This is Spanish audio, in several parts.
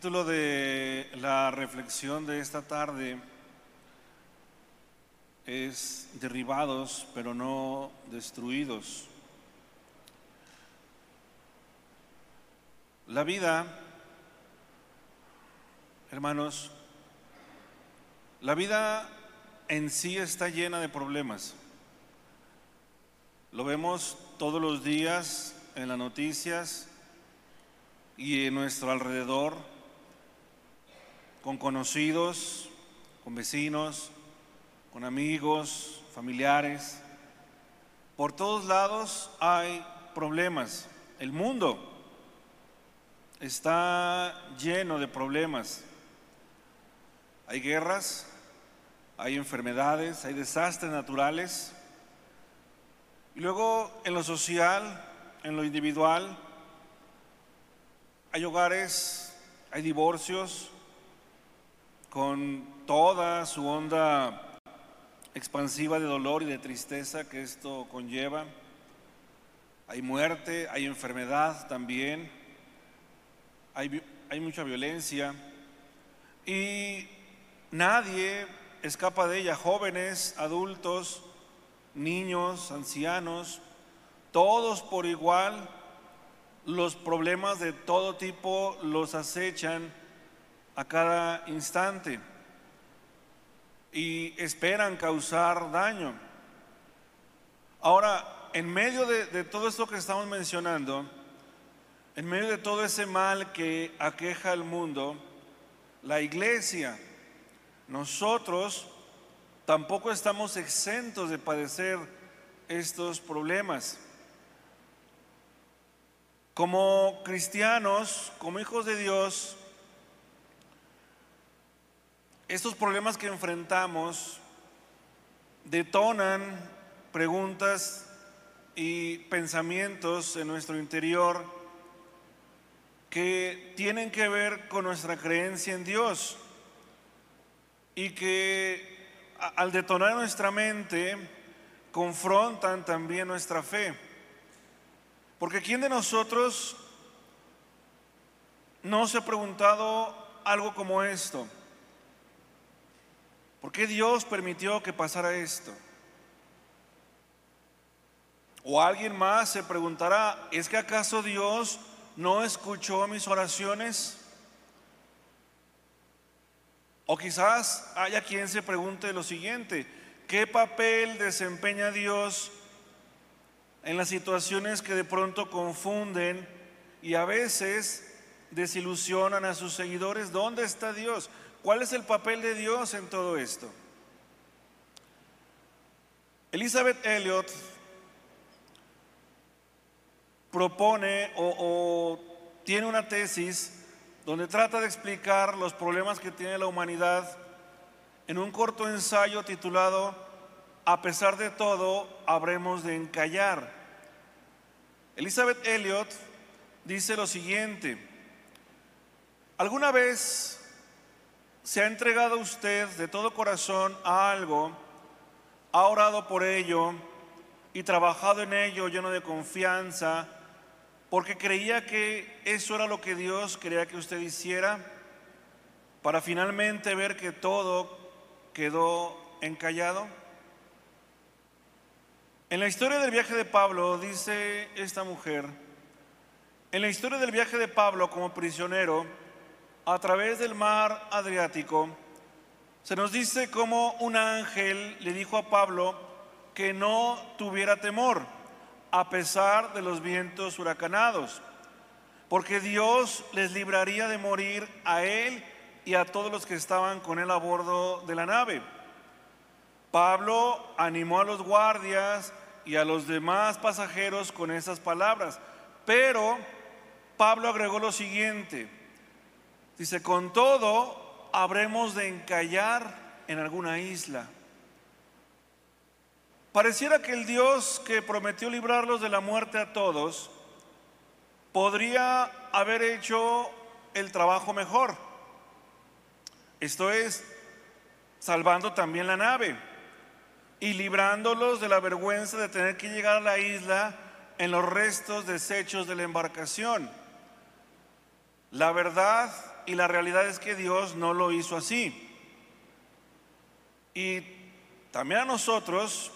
título de la reflexión de esta tarde es Derribados pero no destruidos. La vida, hermanos, la vida en sí está llena de problemas. Lo vemos todos los días en las noticias y en nuestro alrededor, con conocidos, con vecinos, con amigos, familiares. Por todos lados hay problemas. El mundo está lleno de problemas. Hay guerras, hay enfermedades, hay desastres naturales. Y luego en lo social, en lo individual, hay hogares, hay divorcios con toda su onda expansiva de dolor y de tristeza que esto conlleva. Hay muerte, hay enfermedad también, hay, mucha violencia y nadie escapa de ella, jóvenes, adultos, niños, ancianos, todos por igual los problemas de todo tipo los acechan a cada instante y esperan causar daño. Ahora, en medio de, todo esto que estamos mencionando, en medio de todo ese mal que aqueja al mundo, la iglesia, nosotros tampoco estamos exentos de padecer estos problemas. Como cristianos, como hijos de Dios, estos problemas que enfrentamos detonan preguntas y pensamientos en nuestro interior que tienen que ver con nuestra creencia en Dios y que al detonar nuestra mente confrontan también nuestra fe. Porque ¿quién de nosotros no se ha preguntado algo como esto? ¿Por qué Dios permitió que pasara esto? O alguien más se preguntará, ¿es que acaso Dios no escuchó mis oraciones? O quizás haya quien se pregunte lo siguiente, ¿qué papel desempeña Dios en las situaciones que de pronto confunden y a veces desilusionan a sus seguidores. ¿Dónde está Dios? ¿Cuál es el papel de Dios en todo esto? Elizabeth Elliot propone o, tiene una tesis donde trata de explicar los problemas que tiene la humanidad en un corto ensayo titulado a pesar de todo, habremos de encallar. Elizabeth Elliot dice lo siguiente, ¿alguna vez se ha entregado usted de todo corazón a algo, ha orado por ello y trabajado en ello lleno de confianza, porque creía que eso era lo que Dios quería que usted hiciera, para finalmente ver que todo quedó encallado? En la historia del viaje de Pablo, dice esta mujer, en la historia del viaje de Pablo como prisionero a través del mar Adriático, se nos dice cómo un ángel le dijo a Pablo que no tuviera temor a pesar de los vientos huracanados, porque Dios les libraría de morir a él y a todos los que estaban con él a bordo de la nave. Pablo animó a los guardias y a los demás pasajeros con esas palabras, pero Pablo agregó lo siguiente, dice, con todo habremos de encallar en alguna isla. Pareciera que el Dios que prometió librarlos de la muerte a todos, podría haber hecho el trabajo mejor. Esto es, salvando también la nave y librándolos de la vergüenza de tener que llegar a la isla en los restos desechos de la embarcación. La verdad y la realidad es que Dios no lo hizo así. Y también a nosotros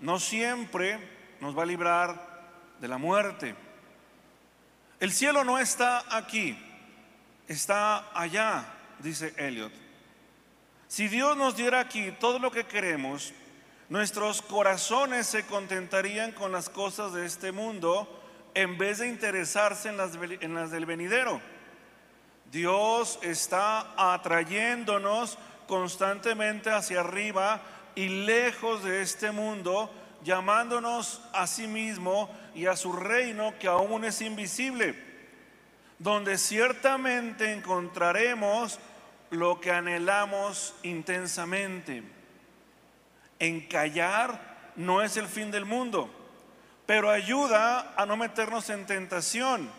no siempre nos va a librar de la muerte. El cielo no está aquí, está allá, dice Elliot. Si Dios nos diera aquí todo lo que queremos, nuestros corazones se contentarían con las cosas de este mundo en vez de interesarse en las, en las del venidero. Dios está atrayéndonos constantemente hacia arriba y lejos de este mundo, llamándonos a sí mismo y a su reino que aún es invisible, donde ciertamente encontraremos lo que anhelamos intensamente. Encallar no es el fin del mundo, pero ayuda a no meternos en tentación.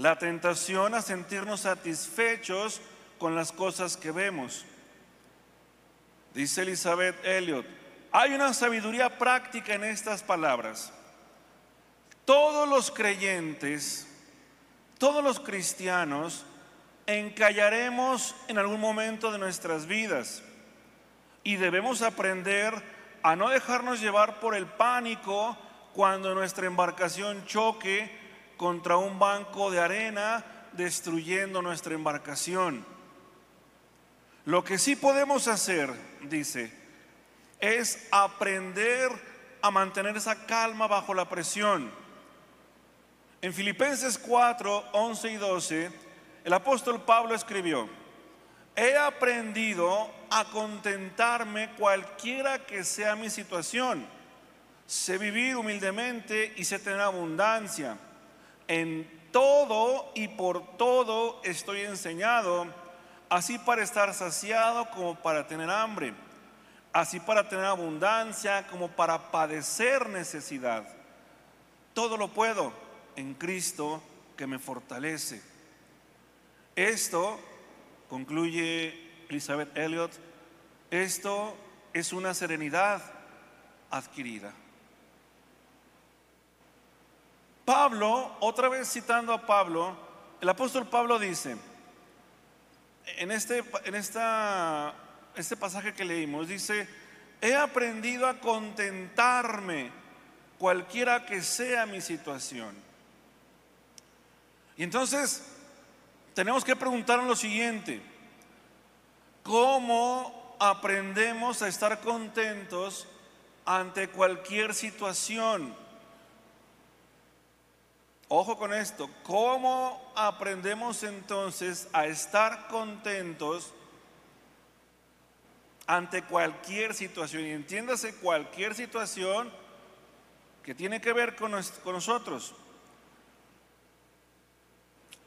La tentación a sentirnos satisfechos con las cosas que vemos. Dice Elizabeth Elliot, hay una sabiduría práctica en estas palabras. Todos los creyentes, todos los cristianos, encallaremos en algún momento de nuestras vidas y debemos aprender a no dejarnos llevar por el pánico cuando nuestra embarcación choque contra un banco de arena destruyendo nuestra embarcación. Lo que sí podemos hacer, dice, es aprender a mantener esa calma bajo la presión. En Filipenses 4, 11 y 12, el apóstol Pablo escribió, he aprendido a contentarme cualquiera que sea mi situación. Sé vivir humildemente y sé tener abundancia. En todo y por todo estoy enseñado así para estar saciado como para tener hambre, así para tener abundancia como para padecer necesidad. Todo lo puedo en Cristo que me fortalece. Esto, concluye Elizabeth Elliot, esto es una serenidad adquirida. Pablo, otra vez citando a Pablo, el apóstol Pablo dice, en este, en esta, este pasaje que leímos, dice, he aprendido a contentarme cualquiera que sea mi situación. Y entonces tenemos que preguntarnos lo siguiente, ¿cómo aprendemos a estar contentos ante cualquier situación? Ojo con esto, ¿cómo aprendemos entonces a estar contentos ante cualquier situación? Y entiéndase cualquier situación que tiene que ver con, nosotros.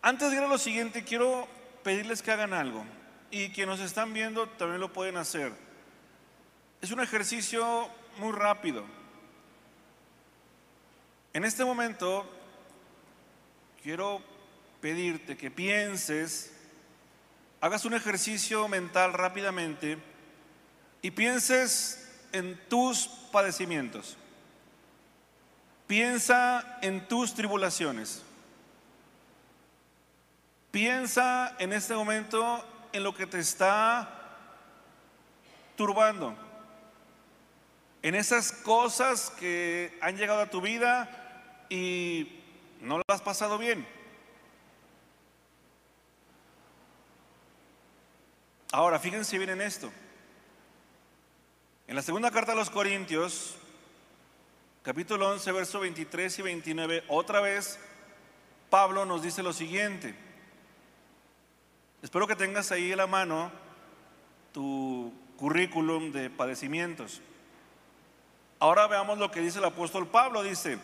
Antes de ir a lo siguiente, quiero pedirles que hagan algo. Y quienes nos están viendo también lo pueden hacer. Es un ejercicio muy rápido. En este momento quiero pedirte que pienses, hagas un ejercicio mental rápidamente y pienses en tus padecimientos. Piensa en tus tribulaciones. Piensa en este momento en lo que te está turbando. En esas cosas que han llegado a tu vida y no lo has pasado bien. Ahora, fíjense bien en esto. En la segunda carta a los Corintios, capítulo 11, verso 23 y 29, otra vez Pablo nos dice lo siguiente. Espero que tengas ahí en la mano tu currículum de padecimientos. Ahora veamos lo que dice el apóstol Pablo. Dice,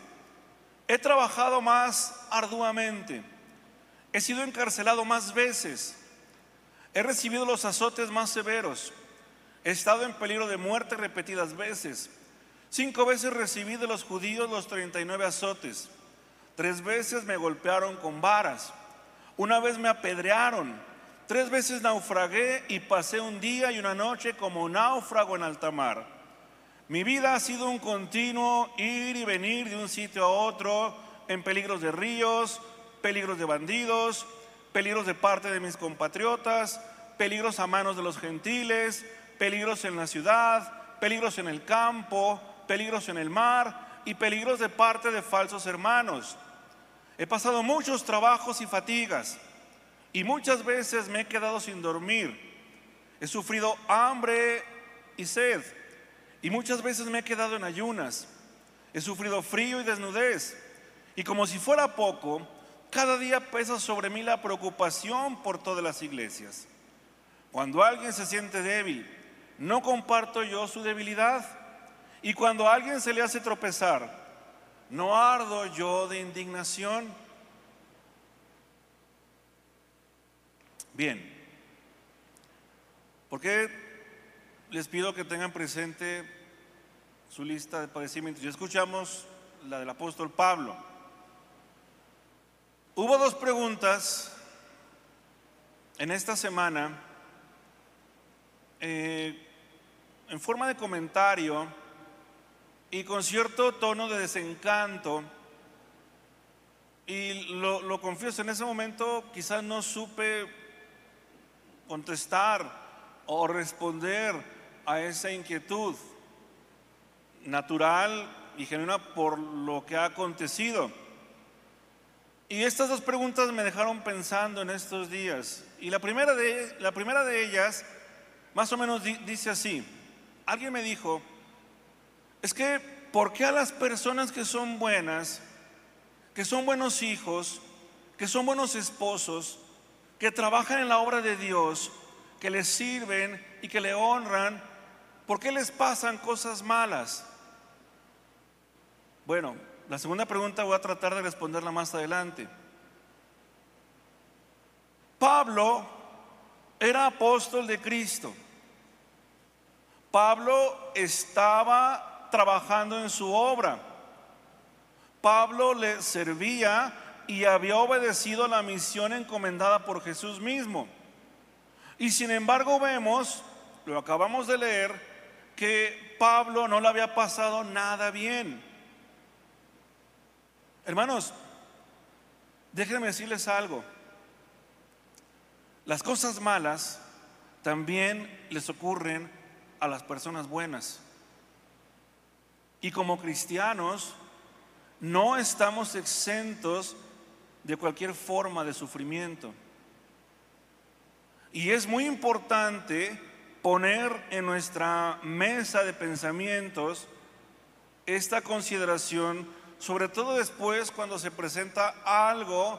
He trabajado más arduamente. He sido encarcelado más veces. He recibido los azotes más severos. He estado en peligro de muerte repetidas veces. Cinco veces recibí de los judíos los 39 azotes. Tres veces me golpearon con varas. Una vez me apedrearon. Tres veces naufragué y pasé un día y una noche como náufrago en alta mar. Mi vida ha sido un continuo ir y venir de un sitio a otro en peligros de ríos, peligros de bandidos, peligros de parte de mis compatriotas, peligros a manos de los gentiles, peligros en la ciudad, peligros en el campo, peligros en el mar y peligros de parte de falsos hermanos. He pasado muchos trabajos y fatigas y muchas veces me he quedado sin dormir. He sufrido hambre y sed y muchas veces me he quedado en ayunas. He sufrido frío y desnudez. Y como si fuera poco, cada día pesa sobre mí la preocupación por todas las iglesias. Cuando alguien se siente débil, no comparto yo su debilidad. Y cuando alguien se le hace tropezar, no ardo yo de indignación. Bien, ¿por qué les pido que tengan presente su lista de padecimientos? Ya escuchamos la del apóstol Pablo. Hubo dos preguntas en esta semana eh, en forma de comentario y con cierto tono de desencanto. Y lo, lo confieso, en ese momento quizás no supe contestar o responder a esa inquietud natural y genuina por lo que ha acontecido. Y estas dos preguntas me dejaron pensando en estos días. Y la primera de, la primera de ellas, más o menos dice así. Alguien me dijo, es que, ¿por qué a las personas que son buenas, que son buenos hijos, que son buenos esposos, que trabajan en la obra de Dios, que les sirven y que le honran, ¿por qué les pasan cosas malas? Bueno, la segunda pregunta voy a tratar de responderla más adelante. Pablo era apóstol de Cristo. Pablo estaba trabajando en su obra. Pablo le servía y había obedecido la misión encomendada por Jesús mismo. Y sin embargo vemos, lo acabamos de leer, que Pablo no le había pasado nada bien. Hermanos, déjenme decirles algo. Las cosas malas también les ocurren a las personas buenas. Y como cristianos no estamos exentos de cualquier forma de sufrimiento. Y es muy importante poner en nuestra mesa de pensamientos esta consideración sobre todo después cuando se presenta algo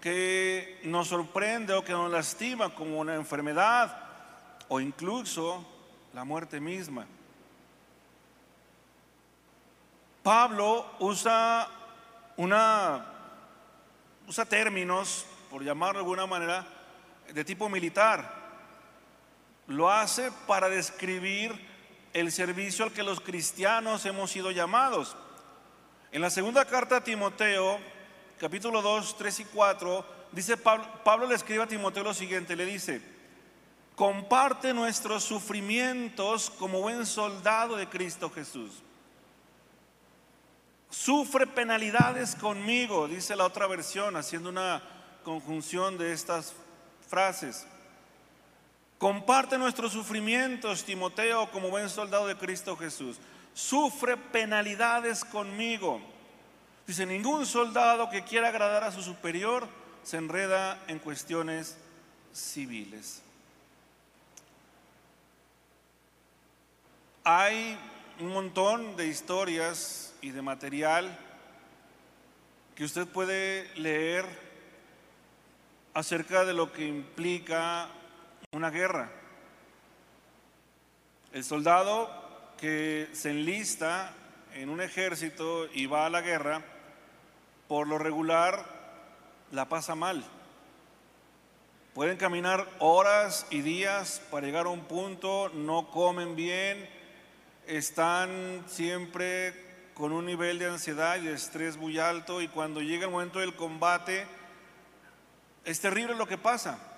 que nos sorprende o que nos lastima, como una enfermedad o incluso la muerte misma. Pablo usa una usa términos, por llamarlo de alguna manera, de tipo militar. Lo hace para describir el servicio al que los cristianos hemos sido llamados. En la segunda carta a Timoteo, capítulo 2, 3 y 4, dice Pablo, Pablo le escribe a Timoteo lo siguiente, le dice, comparte nuestros sufrimientos como buen soldado de Cristo Jesús. Sufre penalidades conmigo, dice la otra versión, haciendo una conjunción de estas frases. Comparte nuestros sufrimientos, Timoteo, como buen soldado de Cristo Jesús sufre penalidades conmigo. Dice, ningún soldado que quiera agradar a su superior se enreda en cuestiones civiles. Hay un montón de historias y de material que usted puede leer acerca de lo que implica una guerra. El soldado que se enlista en un ejército y va a la guerra, por lo regular la pasa mal. Pueden caminar horas y días para llegar a un punto, no comen bien, están siempre con un nivel de ansiedad y de estrés muy alto y cuando llega el momento del combate es terrible lo que pasa,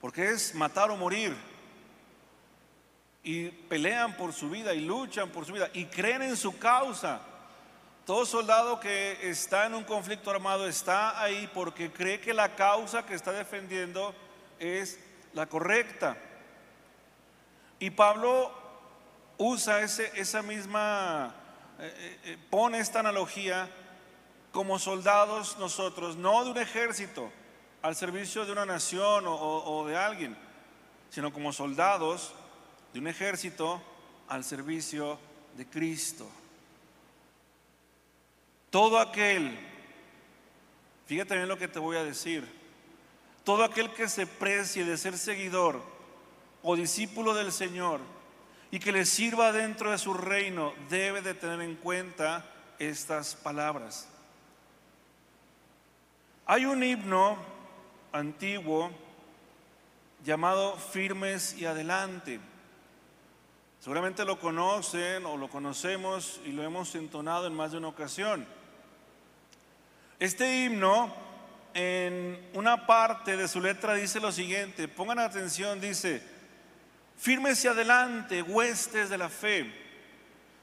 porque es matar o morir y pelean por su vida y luchan por su vida y creen en su causa. Todo soldado que está en un conflicto armado está ahí porque cree que la causa que está defendiendo es la correcta. Y Pablo usa ese, esa misma, eh, eh, eh, pone esta analogía como soldados nosotros, no de un ejército al servicio de una nación o de alguien, sino como soldados de un ejército al servicio de Cristo. Todo aquel, fíjate bien lo que te voy a decir, todo aquel que se precie de ser seguidor o discípulo del Señor y que le sirva dentro de su reino debe de tener en cuenta estas palabras. Hay un himno antiguo llamado Firmes y Adelante. Seguramente lo conocen o lo conocemos y lo hemos entonado en más de una ocasión. Este himno en una parte de su letra dice lo siguiente, pongan atención, dice, firmes y adelante, huestes de la fe,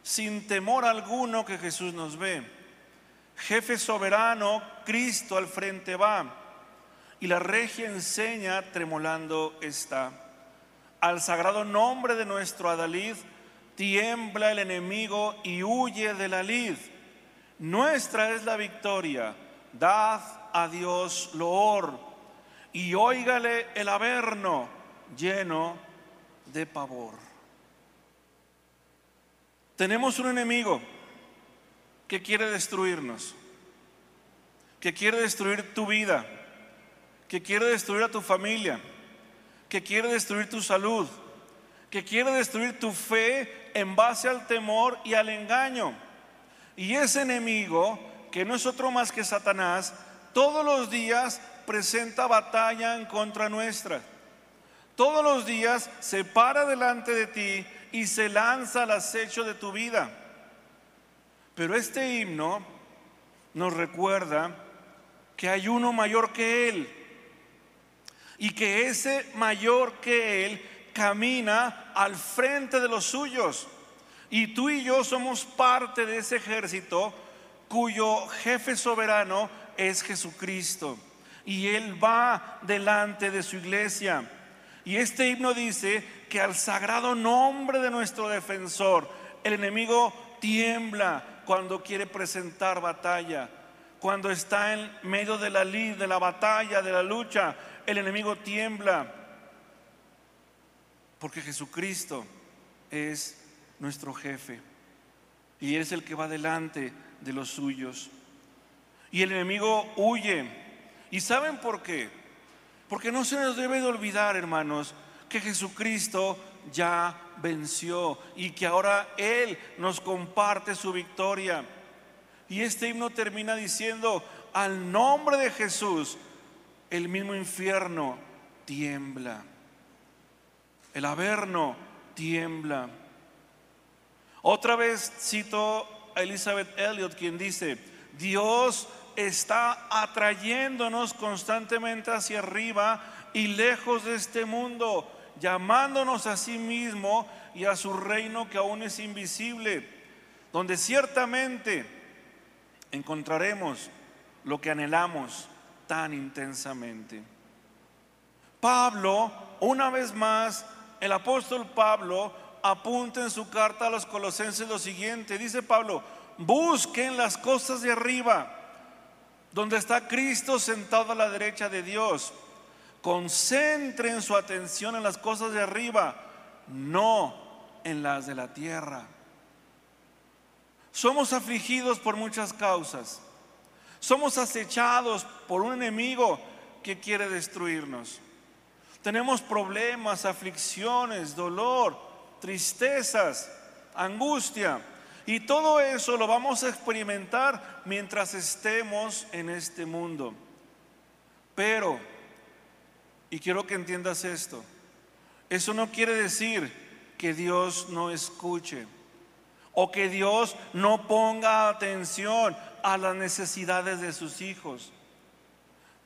sin temor alguno que Jesús nos ve jefe soberano, Cristo al frente va, y la regia enseña tremolando está. Al sagrado nombre de nuestro Adalid, tiembla el enemigo y huye de la lid. Nuestra es la victoria, dad a Dios loor, y óigale el averno lleno de pavor. Tenemos un enemigo que quiere destruirnos, que quiere destruir tu vida, que quiere destruir a tu familia, que quiere destruir tu salud, que quiere destruir tu fe en base al temor y al engaño. Y ese enemigo, que no es otro más que Satanás, todos los días presenta batalla en contra nuestra. Todos los días se para delante de ti y se lanza al acecho de tu vida. Pero este himno nos recuerda que hay uno mayor que Él y que ese mayor que Él camina al frente de los suyos. Y tú y yo somos parte de ese ejército cuyo jefe soberano es Jesucristo. Y Él va delante de su iglesia. Y este himno dice que al sagrado nombre de nuestro defensor, el enemigo tiembla, cuando quiere presentar batalla, cuando está en medio de la lid, de la batalla, de la lucha, el enemigo tiembla. Porque Jesucristo es nuestro jefe y es el que va delante de los suyos. Y el enemigo huye. ¿Y saben por qué? Porque no se nos debe de olvidar, hermanos, que Jesucristo ya venció y que ahora Él nos comparte su victoria. Y este himno termina diciendo, al nombre de Jesús, el mismo infierno tiembla. El averno tiembla. Otra vez cito a Elizabeth Elliot, quien dice, Dios está atrayéndonos constantemente hacia arriba y lejos de este mundo llamándonos a sí mismo y a su reino que aún es invisible, donde ciertamente encontraremos lo que anhelamos tan intensamente. Pablo, una vez más, el apóstol Pablo apunta en su carta a los colosenses lo siguiente, dice Pablo, busquen las cosas de arriba, donde está Cristo sentado a la derecha de Dios Concentren su atención en las cosas de arriba, no en las de la tierra. Somos afligidos por muchas causas. Somos acechados por un enemigo que quiere destruirnos. Tenemos problemas, aflicciones, dolor, tristezas, angustia. Y todo eso lo vamos a experimentar mientras estemos en este mundo. Pero y quiero que entiendas esto. Eso no quiere decir que Dios no escuche o que Dios no ponga atención a las necesidades de sus hijos.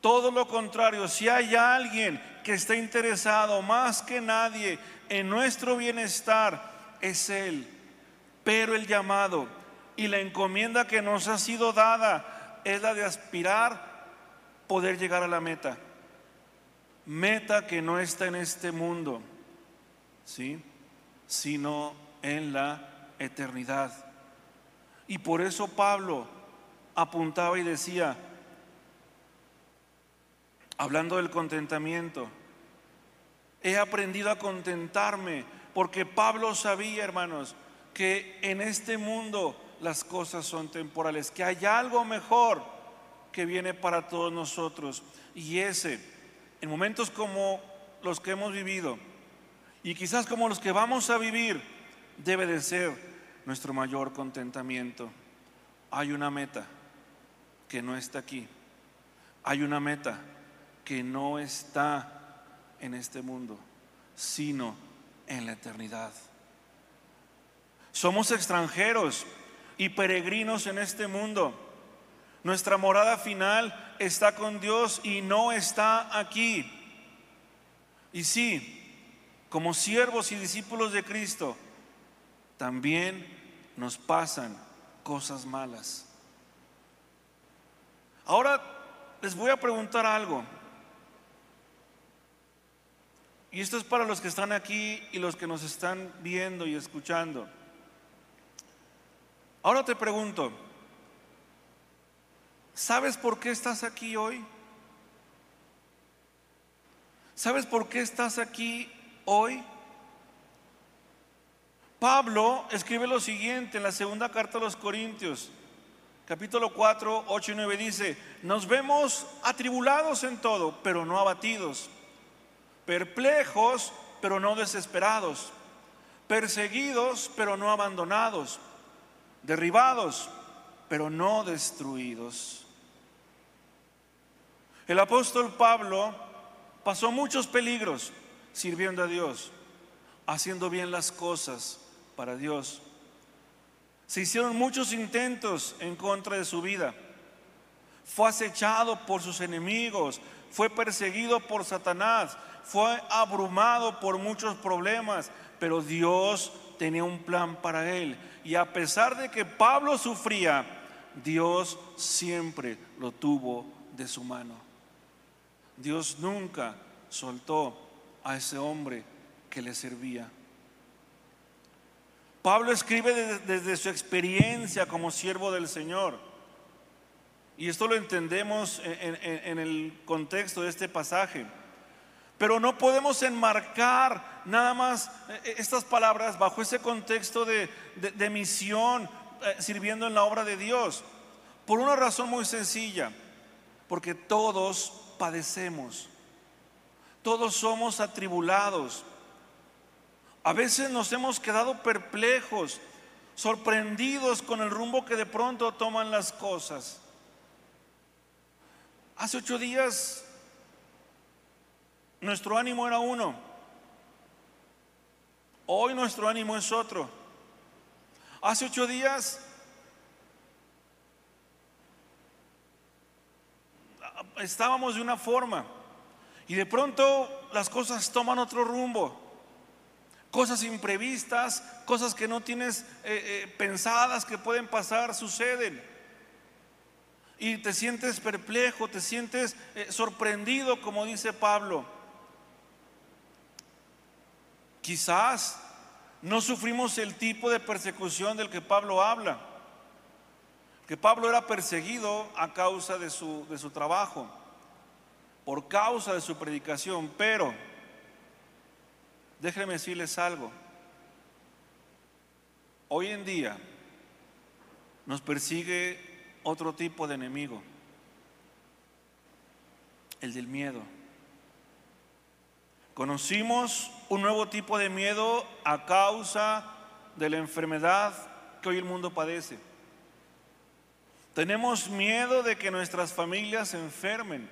Todo lo contrario, si hay alguien que está interesado más que nadie en nuestro bienestar, es Él. Pero el llamado y la encomienda que nos ha sido dada es la de aspirar poder llegar a la meta. Meta que no está en este mundo, ¿sí? sino en la eternidad. Y por eso Pablo apuntaba y decía, hablando del contentamiento, he aprendido a contentarme, porque Pablo sabía, hermanos, que en este mundo las cosas son temporales, que hay algo mejor que viene para todos nosotros. Y ese, en momentos como los que hemos vivido, y quizás como los que vamos a vivir, debe de ser nuestro mayor contentamiento. Hay una meta que no está aquí. Hay una meta que no está en este mundo, sino en la eternidad. Somos extranjeros y peregrinos en este mundo. Nuestra morada final está con Dios y no está aquí. Y sí, como siervos y discípulos de Cristo, también nos pasan cosas malas. Ahora les voy a preguntar algo. Y esto es para los que están aquí y los que nos están viendo y escuchando. Ahora te pregunto, ¿sabes por qué estás aquí hoy? ¿Sabes por qué estás aquí hoy? Pablo escribe lo siguiente en la segunda carta a los Corintios, capítulo 4, 8 y 9 dice, nos vemos atribulados en todo, pero no abatidos, perplejos, pero no desesperados, perseguidos, pero no abandonados derribados, pero no destruidos. El apóstol Pablo pasó muchos peligros sirviendo a Dios, haciendo bien las cosas para Dios. Se hicieron muchos intentos en contra de su vida. Fue acechado por sus enemigos, fue perseguido por Satanás, fue abrumado por muchos problemas, pero Dios tenía un plan para él. Y a pesar de que Pablo sufría, Dios siempre lo tuvo de su mano. Dios nunca soltó a ese hombre que le servía. Pablo escribe desde, su experiencia como siervo del Señor. Y esto lo entendemos en el contexto de este pasaje. Pero no podemos enmarcar nada más eh, estas palabras bajo ese contexto de, misión eh, sirviendo en la obra de Dios. Por una razón muy sencilla, porque todos padecemos, todos somos atribulados. A veces nos hemos quedado perplejos, sorprendidos con el rumbo que de pronto toman las cosas. Hace ocho días nuestro ánimo era uno. Hoy nuestro ánimo es otro. Hace ocho días estábamos de una forma y de pronto las cosas toman otro rumbo. Cosas imprevistas, cosas que no tienes eh, eh, pensadas que pueden pasar, suceden. Y te sientes perplejo, te sientes eh, sorprendido, como dice Pablo. Quizás no sufrimos el tipo de persecución del que Pablo habla. Que Pablo era perseguido a causa de su, de su trabajo, por causa de su predicación, pero déjenme decirles algo. Hoy en día nos persigue otro tipo de enemigo, el del miedo. Conocimos un nuevo tipo de miedo a causa de la enfermedad que hoy el mundo padece. Tenemos miedo de que nuestras familias se enfermen.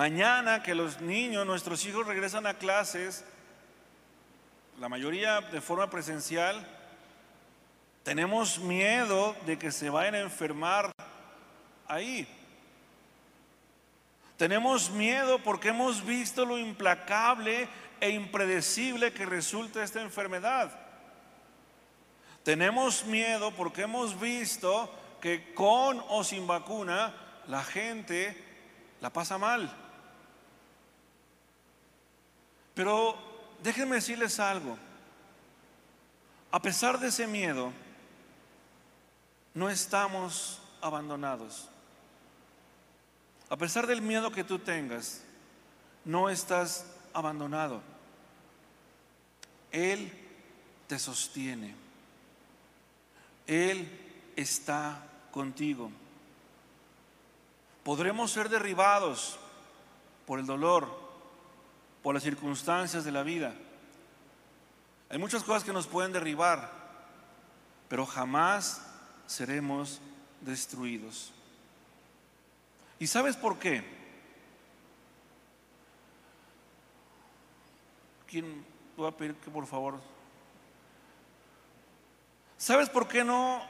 Mañana que los niños, nuestros hijos regresan a clases, la mayoría de forma presencial, tenemos miedo de que se vayan a enfermar ahí. Tenemos miedo porque hemos visto lo implacable e impredecible que resulta esta enfermedad. Tenemos miedo porque hemos visto que con o sin vacuna la gente la pasa mal. Pero déjenme decirles algo. A pesar de ese miedo, no estamos abandonados. A pesar del miedo que tú tengas, no estás abandonado. Él te sostiene. Él está contigo. Podremos ser derribados por el dolor, por las circunstancias de la vida. Hay muchas cosas que nos pueden derribar, pero jamás seremos destruidos. ¿Y sabes por qué? ¿Quién voy a pedir que por favor? ¿Sabes por qué no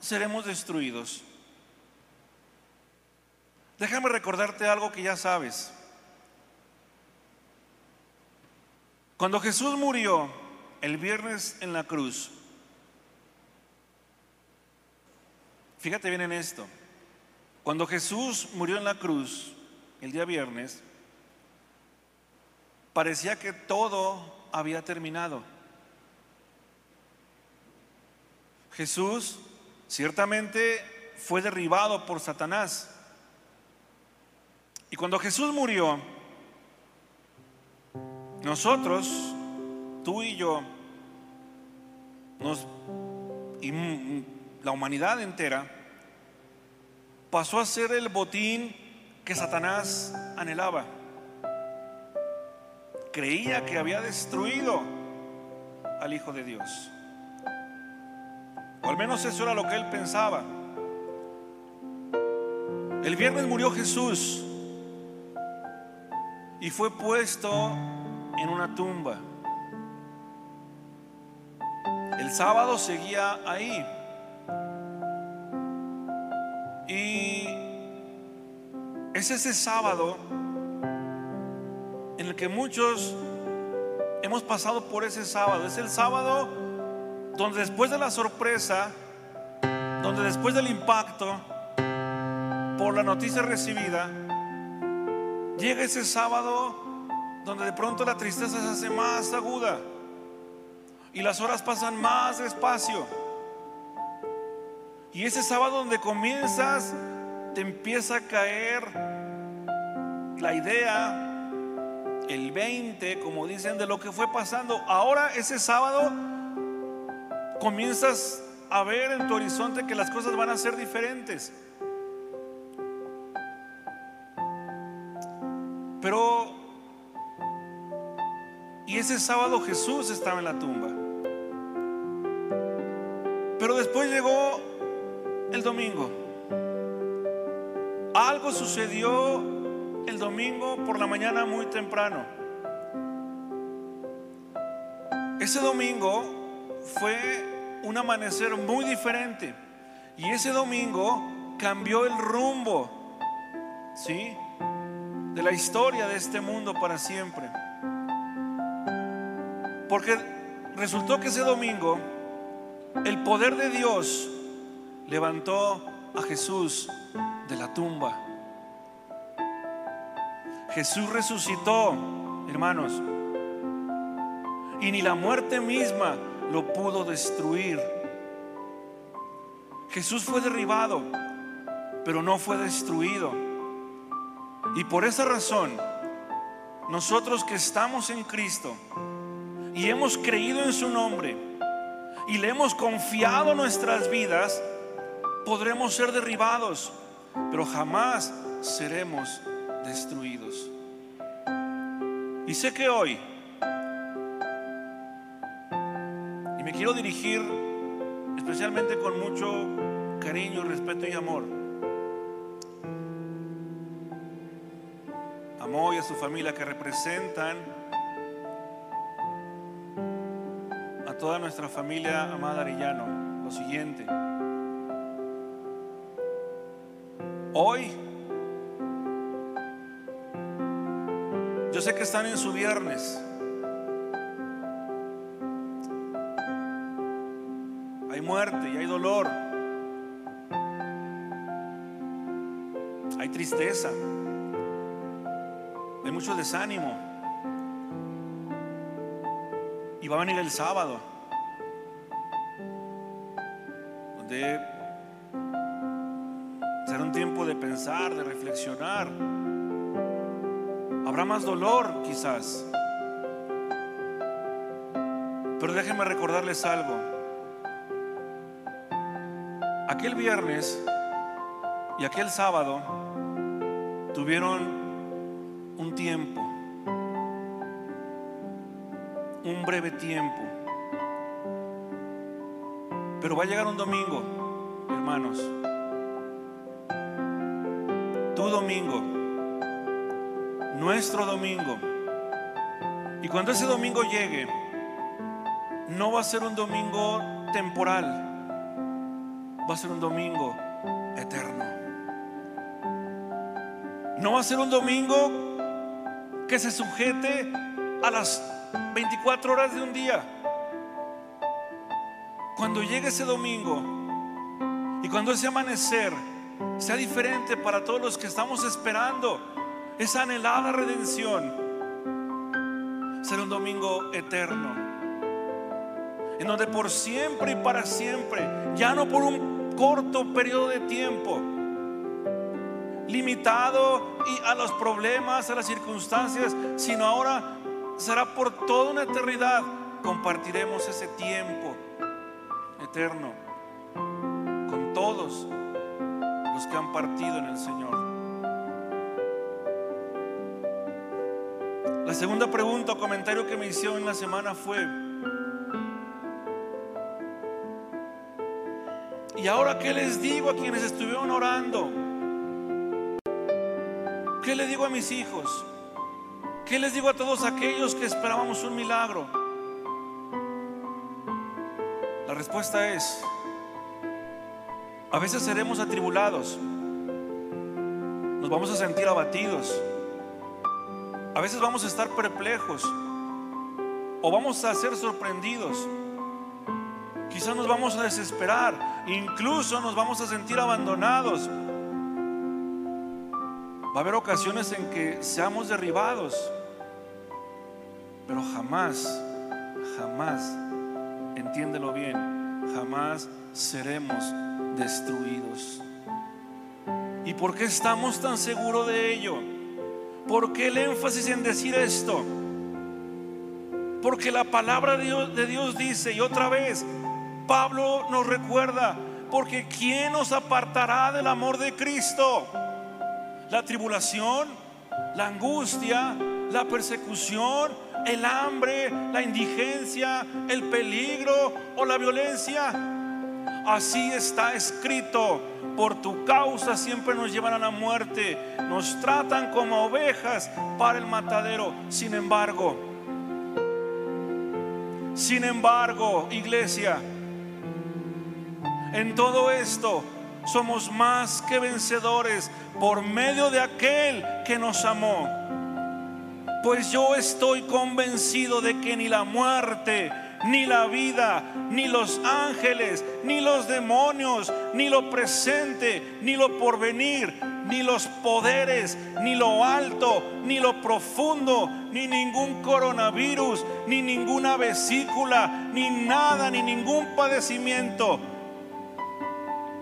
seremos destruidos? Déjame recordarte algo que ya sabes. Cuando Jesús murió el viernes en la cruz, fíjate bien en esto, cuando Jesús murió en la cruz el día viernes, parecía que todo había terminado. Jesús ciertamente fue derribado por Satanás. Y cuando Jesús murió, nosotros, tú y yo, y la humanidad entera, pasó a ser el botín que Satanás anhelaba. Creía que había destruido al Hijo de Dios. O al menos eso era lo que él pensaba. El viernes murió Jesús y fue puesto en una tumba. El sábado seguía ahí. Y es ese sábado en el que muchos hemos pasado por ese sábado. Es el sábado donde después de la sorpresa, donde después del impacto por la noticia recibida, llega ese sábado donde de pronto la tristeza se hace más aguda y las horas pasan más despacio. Y ese sábado donde comienzas, te empieza a caer la idea, el 20, como dicen, de lo que fue pasando. Ahora ese sábado comienzas a ver en tu horizonte que las cosas van a ser diferentes. Pero, y ese sábado Jesús estaba en la tumba. Pero después llegó el domingo. Algo sucedió el domingo por la mañana muy temprano. Ese domingo fue un amanecer muy diferente. Y ese domingo cambió el rumbo, ¿sí? De la historia de este mundo para siempre. Porque resultó que ese domingo el poder de Dios levantó a Jesús de la tumba. Jesús resucitó, hermanos, y ni la muerte misma lo pudo destruir. Jesús fue derribado, pero no fue destruido. Y por esa razón, nosotros que estamos en Cristo y hemos creído en su nombre y le hemos confiado nuestras vidas, podremos ser derribados, pero jamás seremos destruidos. Y sé que hoy me quiero dirigir especialmente con mucho cariño, respeto y amor a y a su familia que representan toda nuestra familia amada Arellano. Lo siguiente. Hoy, yo sé que están en su viernes. hay muerte y hay dolor. Hay tristeza. Hay mucho desánimo. Y va a venir el sábado, donde será un tiempo de pensar, de reflexionar. Habrá más dolor quizás. Pero déjenme recordarles algo. Aquel viernes y aquel sábado tuvieron un tiempo, un breve tiempo. Pero va a llegar un domingo, hermanos. Tu domingo, nuestro domingo. Y cuando ese domingo llegue, no va a ser un domingo temporal, va a ser un domingo eterno. No va a ser un domingo que se sujete a las 24 horas de un día. Cuando llegue ese domingo y cuando ese amanecer sea diferente para todos los que estamos esperando esa anhelada redención, será un domingo eterno en donde por siempre y para siempre, ya no por un corto periodo de tiempo, limitado y a los problemas, a las circunstancias, sino ahora será por toda una eternidad, compartiremos ese tiempo eterno con todos los que han partido en el Señor. La segunda pregunta o comentario que me hicieron en la semana fue, ¿Y ahora qué les digo a quienes estuvieron orando? ¿Qué le digo a mis hijos? ¿Qué les digo a todos aquellos que esperábamos un milagro? La respuesta es, a veces seremos atribulados, nos vamos a sentir abatidos, a veces vamos a estar perplejos. O vamos a ser sorprendidos. Quizás nos vamos a desesperar, incluso nos vamos a sentir abandonados. Va a haber ocasiones en que seamos derribados, pero jamás, jamás, entiéndelo bien, jamás seremos destruidos. ¿Y por qué estamos tan seguros de ello? ¿Por qué el énfasis en decir esto? Porque la palabra de Dios, de Dios dice, y otra vez, Pablo nos recuerda, porque ¿quién nos apartará del amor de Cristo? La tribulación, la angustia, la persecución, el hambre, la indigencia, el peligro o la violencia. Así está escrito. Por tu causa siempre nos llevan a la muerte. Nos tratan como ovejas para el matadero. Sin embargo, sin embargo, iglesia, en todo esto somos más que vencedores por medio de aquel que nos amó. Pues yo estoy convencido de que ni la muerte, ni la vida, ni los ángeles, ni los demonios, ni lo presente, ni lo porvenir, ni los poderes, ni lo alto, ni lo profundo, ni ningún coronavirus, ni ninguna vesícula, ni nada, ni ningún padecimiento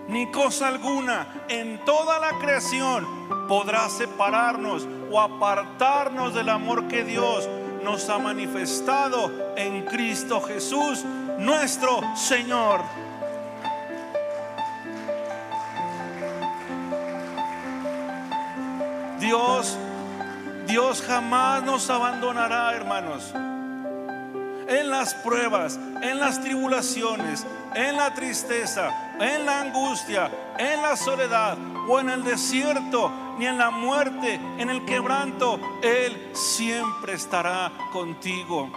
ni cosa alguna en toda la creación podrá separarnos o apartarnos del amor que Dios nos ha manifestado en Cristo Jesús, nuestro Señor. Dios, Dios jamás nos abandonará, hermanos en las pruebas, en las tribulaciones, en la tristeza, en la angustia, en la soledad o en el desierto, ni en la muerte, en el quebranto, Él siempre estará contigo.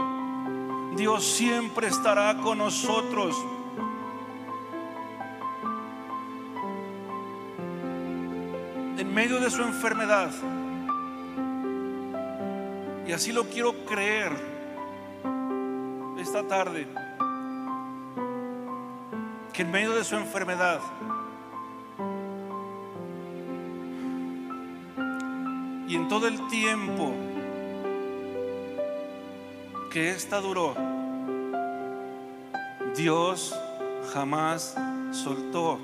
Dios siempre estará con nosotros. En medio de su enfermedad. Y así lo quiero creer esta tarde que en medio de su enfermedad, y en todo el tiempo que esta duró, Dios jamás soltó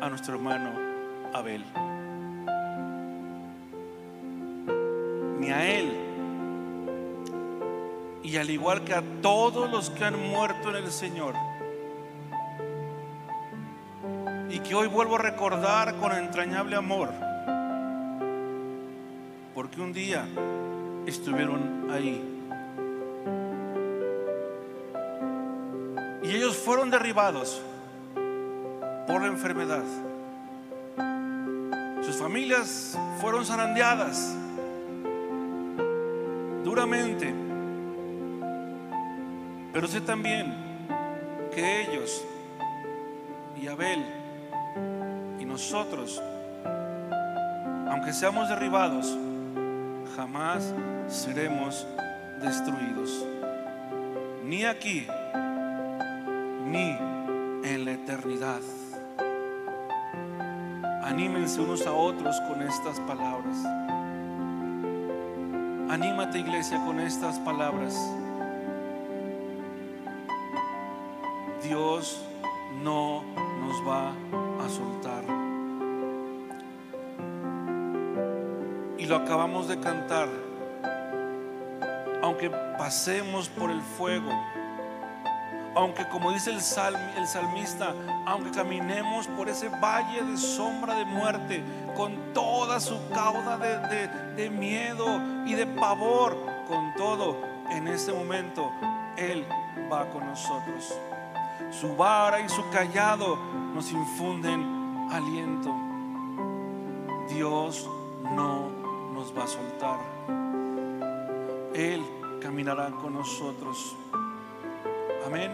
a nuestro hermano Abel. Ni a él. Y al igual que a todos los que han muerto en el Señor. Que hoy vuelvo a recordar con entrañable amor. Porque un día estuvieron ahí. Y ellos fueron derribados por la enfermedad. Sus familias fueron zarandeadas duramente. Pero sé también que ellos y Abel nosotros, aunque seamos derribados, jamás seremos destruidos. Ni aquí, ni en la eternidad. Anímense unos a otros con estas palabras. Anímate iglesia con estas palabras. Dios no lo acabamos de cantar. Aunque pasemos por el fuego, aunque como dice el, salmista, aunque caminemos por ese valle de sombra de muerte, con toda su cauda de, de miedo y de pavor, con todo, en ese momento Él va con nosotros. Su vara y su callado nos infunden aliento. Dios no nos va a soltar. Él caminará con nosotros. Amén.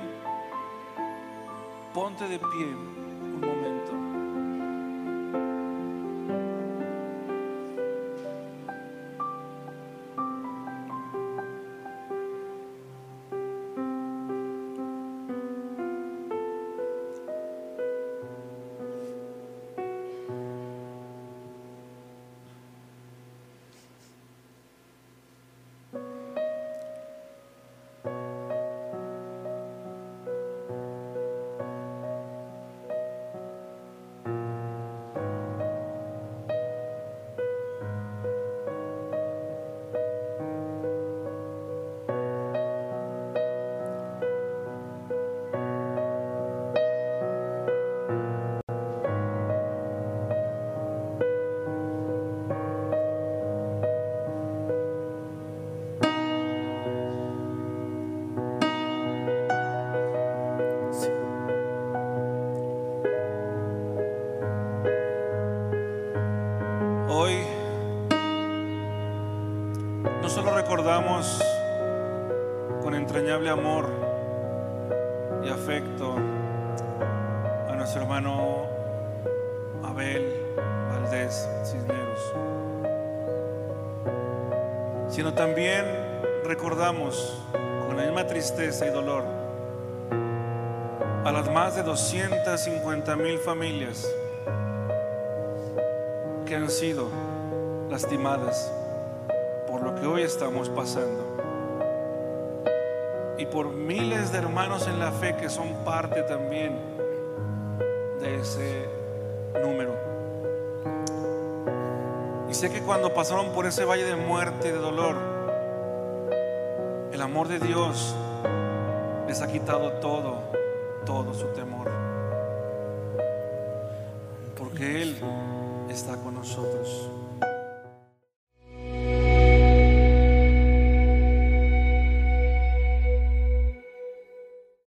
Ponte de pie un momento. Entrañable amor y afecto a nuestro hermano Abel Valdés Cisneros, sino también recordamos con la misma tristeza y dolor a las más de 250 mil familias que han sido lastimadas por lo que hoy estamos pasando. Por miles de hermanos en la fe que son parte también de ese número. Y sé que cuando pasaron por ese valle de muerte y de dolor, el amor de Dios les ha quitado todo, todo su temor.